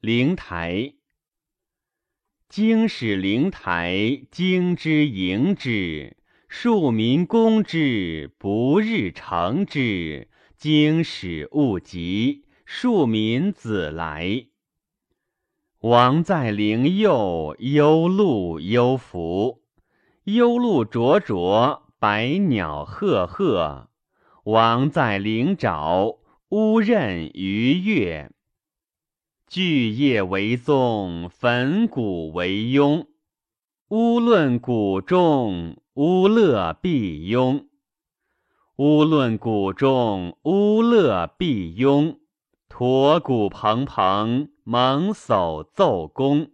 灵台。经使灵台，经之迎之，庶民攻之，不日成之。经使勿及，庶民子来。王在灵右，幽鹿幽伏。幽鹿灼灼，百鸟赫赫。王在灵沼，乌任鱼跃。巨业为宗，焚古为庸。乌论古重，乌乐必庸。乌论古重，乌乐必庸。驼骨蓬蓬，猛叟奏功。